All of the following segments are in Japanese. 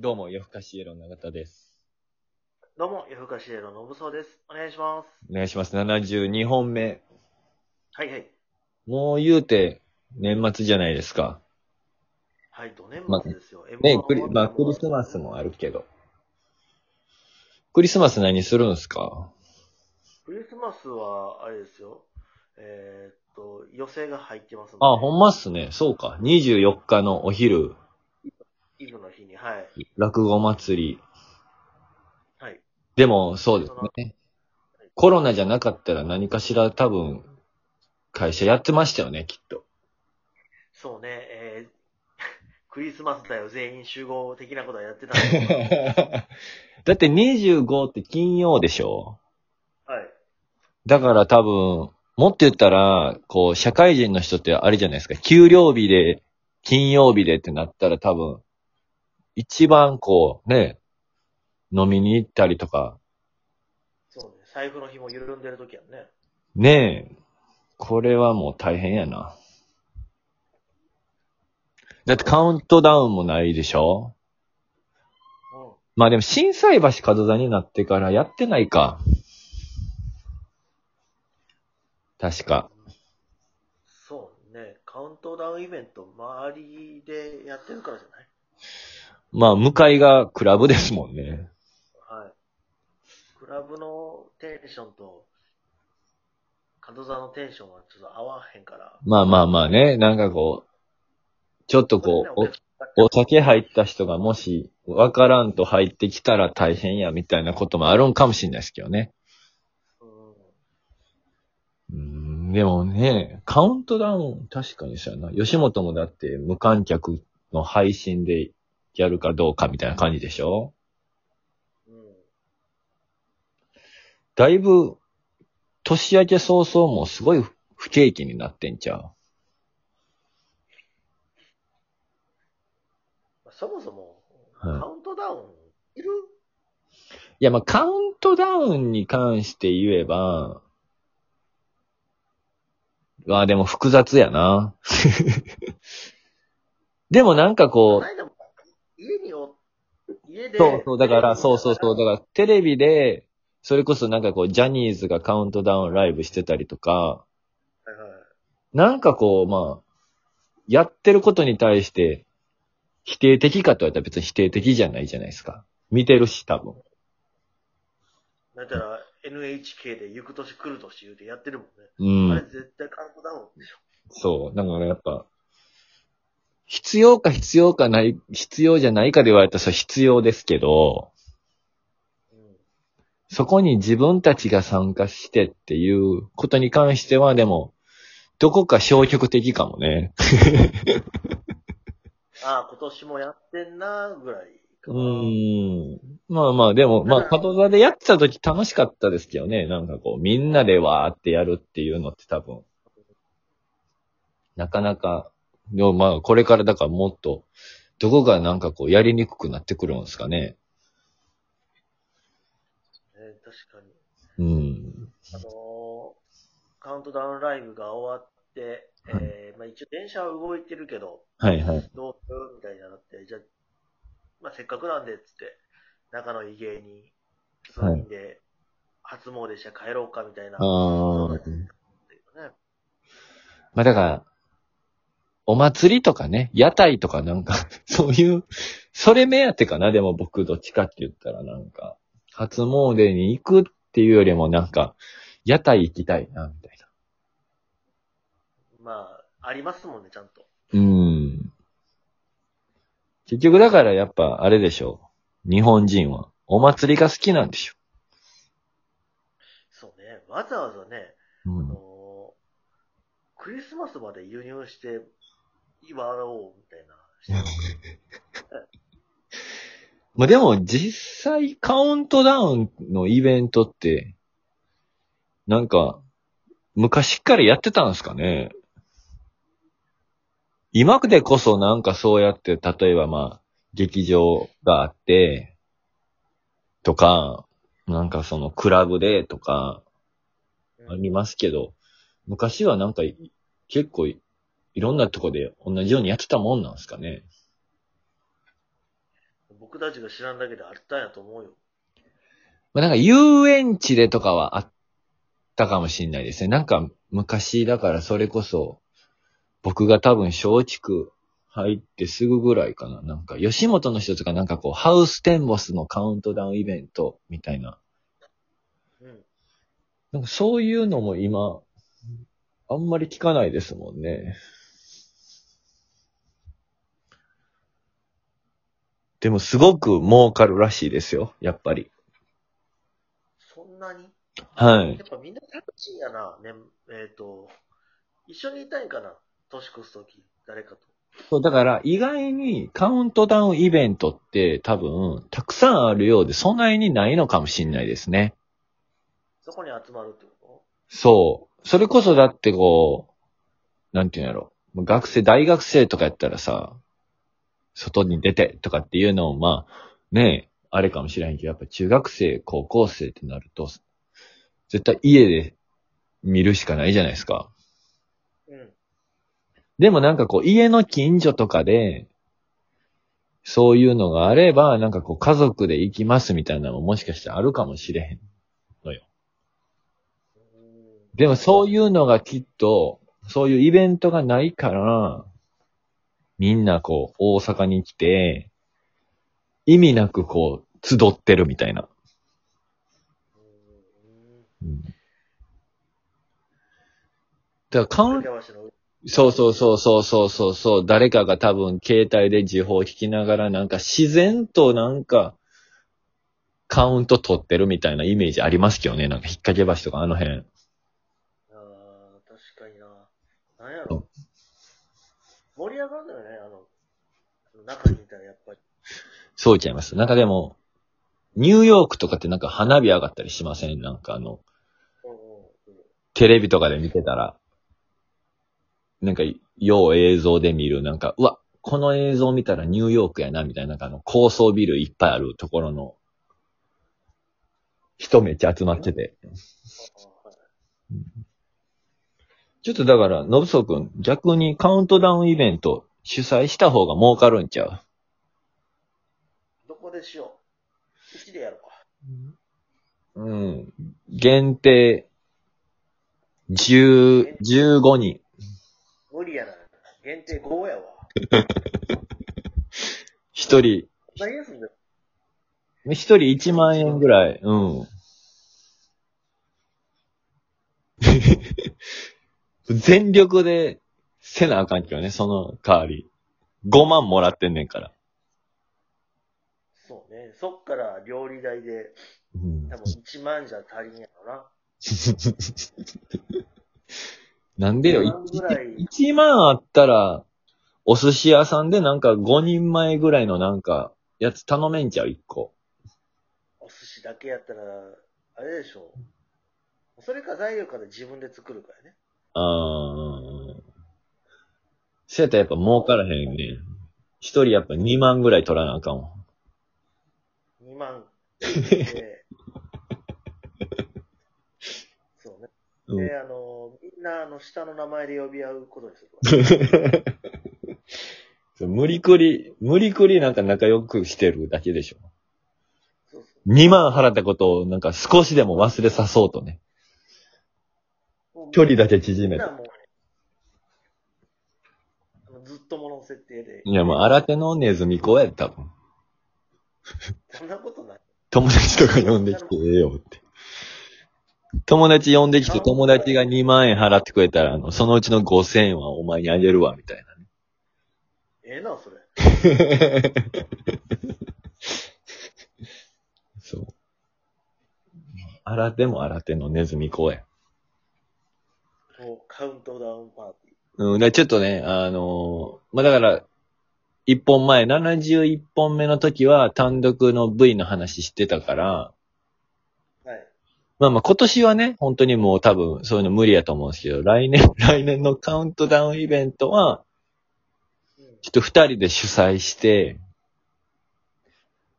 どうも、夜更かしイエロー永田です。どうも、夜更かしエロのぶそうです。お願いします。お願いします。72本目。はいはい。もう言うて、年末じゃないですか。はい、土年ま末ですよ。ね M1、クリ、まあ、クリスマスもあるけど。クリスマス何するんすか？クリスマスは、あれですよ。えー、っと、予定が入ってますので。あ、ほんまっすね。そうか。24日のお昼、イブの日に、はい。落語祭り。はい。でも、そうですね。コロナじゃなかったら何かしら多分、会社やってましたよね、きっと。そうね、えー、クリスマスだよ、全員集合的なことはやってた だって25って金曜でしょはい。だから多分、もっと言ったら、こう、社会人の人ってあれじゃないですか。給料日で、金曜日でってなったら多分、一番こう、ね、飲みに行ったりとか、そうね、財布の紐緩んでる時やんね。ねえ、これはもう大変やな。だってカウントダウンもないでしょ？うん。まあでも、震災橋門座になってからやってないか。確か。そうね、カウントダウンイベント、周りでやってるからじゃない？まあ、向かいがクラブですもんね。はい。クラブのテンションと、門座のテンションはちょっと合わへんから。まあまあまあね、なんかこう、ちょっとこう、お、お酒入った人がもし、わからんと入ってきたら大変や、みたいなこともあるんかもしれないですけどね。うんうーん、でもね、カウントダウン、確かにそうやな。吉本もだって無観客の配信でやるかどうかみたいな感じでしょ？うん。だいぶ、年明け早々もすごい不景気になってんちゃう？そもそも、はいカウントダウンいる？いや、まあ、カウントダウンに関して言えば、まあでも複雑やな。でもなんかこう、家にお、家で。そうそう、だから、そうそうそう、だからテレビで、それこそなんかこう、ジャニーズがカウントダウンライブしてたりとか、はいはい。なんかこう、まあ、やってることに対して、否定的かと言われたら別に否定的じゃないじゃないですか。見てるし、多分。だったら NHK で行く年来る年言うてやってるもんね。うん。あれ絶対カウントダウンでしょ。そう。だからやっぱ、必要か必要かない、必要じゃないかで言われたらそれ必要ですけど、うん。そこに自分たちが参加してっていうことに関してはでも、どこか消極的かもね。ああ、今年もやってんな、ぐらいかうん。まあまあ、でも、まあ、角座でやってた時楽しかったですけどね。なんかこう、みんなでわーってやるっていうのって多分、なかなか、でもまあ、これからだからもっと、どこがなんかこう、やりにくくなってくるんですかね。えー確かに。うん。あのーカウントダウンライブが終わって、えー、まあ一応電車は動いてるけど、はいはい。どうするみたいになって、じゃあ、まあせっかくなんで、つって、仲のいい芸人、3人で、初詣して帰ろうかみたいな。ああ。そうだけどね。まあだから、お祭りとかね、屋台とかなんか、そういう、それ目当てかな、でも僕どっちかって言ったらなんか、初詣に行くっていうよりもなんか、屋台行きたいな、みたいな。まあ、ありますもんね、ちゃんと。うん。結局だからやっぱあれでしょう。日本人は。お祭りが好きなんでしょそうね。わざわざね、う。うあん。のークリスマスまで輸入して、祝おう、みたいな。まあでも実際カウントダウンのイベントって、なんか、昔からやってたんですかね今でこそなんかそうやって、例えばまあ、劇場があって、とか、なんかそのクラブでとか、ありますけど、昔はなんか結構いいろんなとこで同じようにやってたもんなんですかね？僕僕たちが知らんだけであったんやと思うよ。まあ、なんか遊園地でとかはあったかもしれないですね。なんか昔だからそれこそ、僕が多分松竹入ってすぐぐらいかな。なんか吉本の人とかなんかこう、ハウステンボスのカウントダウンイベントみたいな。うん。なんかそういうのも今、あんまり聞かないですもんね。でもすごく儲かるらしいですよ、やっぱり。そんなに？はいや。っぱみんな楽しいんやな。ね、えっ、と、一緒にいたいんかな？年越すとき、誰かと。そう、だから意外にカウントダウンイベントって多分たくさんあるようでそんなにないのかもしれないですね。そこに集まるってこそう。それこそだってこう、なんていうんやろ。学生、大学生とかやったらさ、外に出てとかっていうのもまあ、ねえ、あれかもしれへんけど、やっぱ中学生、高校生ってなると、絶対家で見るしかないじゃないですか。とうん。でもなんかこう、家の近所とかで、そういうのがあれば、なんかこう、家族で行きますみたいなのももしかしたらあるかもしれへん。でもそういうのがきっと、そういうイベントがないから、みんなこう、大阪に来て、意味なくこう、集ってるみたいな。うん。だからカウンそうそうそうそうそうそうそう、誰かが多分携帯で時報を聞きながらなんか自然となんかカウント取ってるみたいなイメージありますけどね。なんか引っ掛け橋とかあの辺。ああ、確かにな。なんやろ。盛り上がるんだよね、あの、中にいたらやっぱり。そうちゃいます。なんかでも、ニューヨークとかってなんか花火上がったりしません？なんかあの、うんうんテレビとかで見てたら、なんか、よう映像で見る、なんか、うわ、この映像見たらニューヨークやな、みたいな、なんかあの、高層ビルいっぱいあるところの、人めっちゃ集まってて。ちょっとだから、のぶそくん、逆にカウントダウンイベント主催した方が儲かるんちゃどこでしよう？うちでやろうか。ううん。限定、10、15人。無理やな。限定5やわ。一人、何やすんだよ。一人1万円ぐらい。うん。全力でせなあかんけどね、その代わり。5万もらってんねんから。そうね。そっから料理代で、うん多分1万じゃ足りんやろな。なんでよ、何ぐらい1万あったら、お寿司屋さんでなんか5人前ぐらいのなんか、やつ頼めんちゃう、1個。お寿司だけやったら、あれでしょ。それか材料から自分で作るからね。あー。そうやったらやっぱ儲からへんね。一人やっぱ2万ぐらい取らなあかんわ。2万で。そうね。うんで、あの、みんな、あの、下の名前で呼び合うことにするわ。そう無理くり、無理くりなんか仲良くしてるだけでしょ。そうそう2万払ったことをなんか少しでも忘れさそうとね。距離だけ縮めてみんなもうあのずっともの設定で。いやもう新手のネズミ子やで多分。そんなことない。友達とか呼んできてええよって。友達呼んできて友達が2万円払ってくれたら、あの、そのうちの5000円はお前にあげるわ、みたいなね。ええな、それ。そう。新手も新手のネズミ子や。カウントダウンパーティうん、でちょっとね、あのーまあ、だから、一本前、71本目の時は単独の V の話してたから、ー。はい。まあまあ今年はね、本当にもう多分そういうの無理やと思うんですけど、来年、来年のカウントダウンイベントは、うん。ちょっと二人で主催して、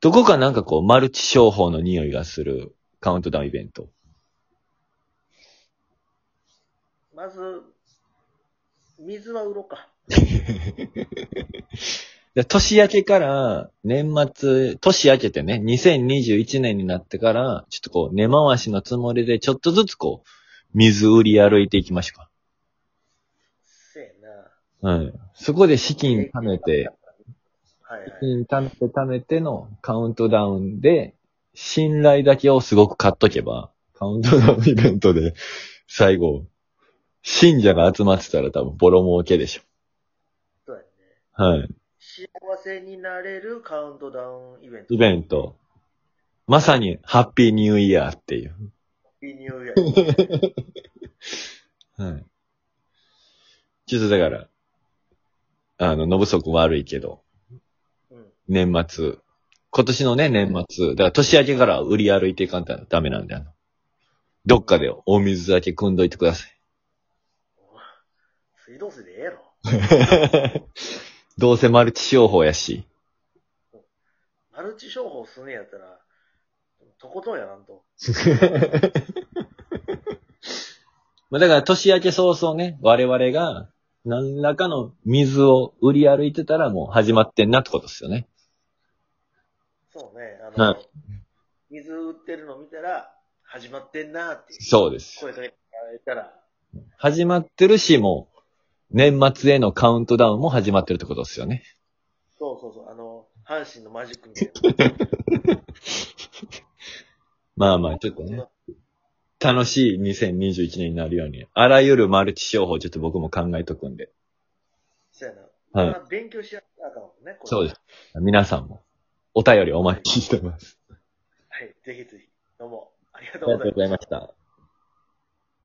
どこかなんかこう、マルチ商法の匂いがするカウントダウンイベント。まず、水は売ろうか。で年明けから、年末、年明けてね、2021年になってから、ちょっとこう、根回しのつもりで、ちょっとずつこう、水売り歩いていきましょうか。せやな。はい。そこで資金貯めて、はいはい資。金貯めて貯めてのカウントダウンで、信頼だけをすごく買っとけば、カウントダウンイベントで、最後、信者が集まってたら多分ボロ儲けでしょ。そうやね。はい。幸せになれるカウントダウンイベント。イベント。まさに、ハッピーニューイヤーっていう。リニューイヤー。はい。ちょっとだから、あの、の不足悪いけど、うん。年末、今年のね、年末、だから年明けから売り歩いていかんとダメなんで、あの、どっかでお水だけ汲んどいてください。水道水でええやろ。どうせマルチ商法やし。マルチ商法すんねやったら、とことんやらんと。まあだから年明け早々ね、我々が何らかの水を売り歩いてたらもう始まってんなってことですよね。そうね。あの、は水売ってるの見たら、始まってんなーってそうです。声かけてもらえたら、始まってるし、もう、年末へのカウントダウンも始まってるってことですよね。そうそうそう、あの、阪神のマジックみたいな。まあまあ、ちょっとね、楽しい2021年になるように、あらゆるマルチ商法ちょっと僕も考えとくんで。そうやな。はいまあ勉強しやなあかんもんね。そうです。皆さんも、お便りお待ちしてます。はい、ぜひぜひ。どうも、ありがありがとうごとうございましたざいました。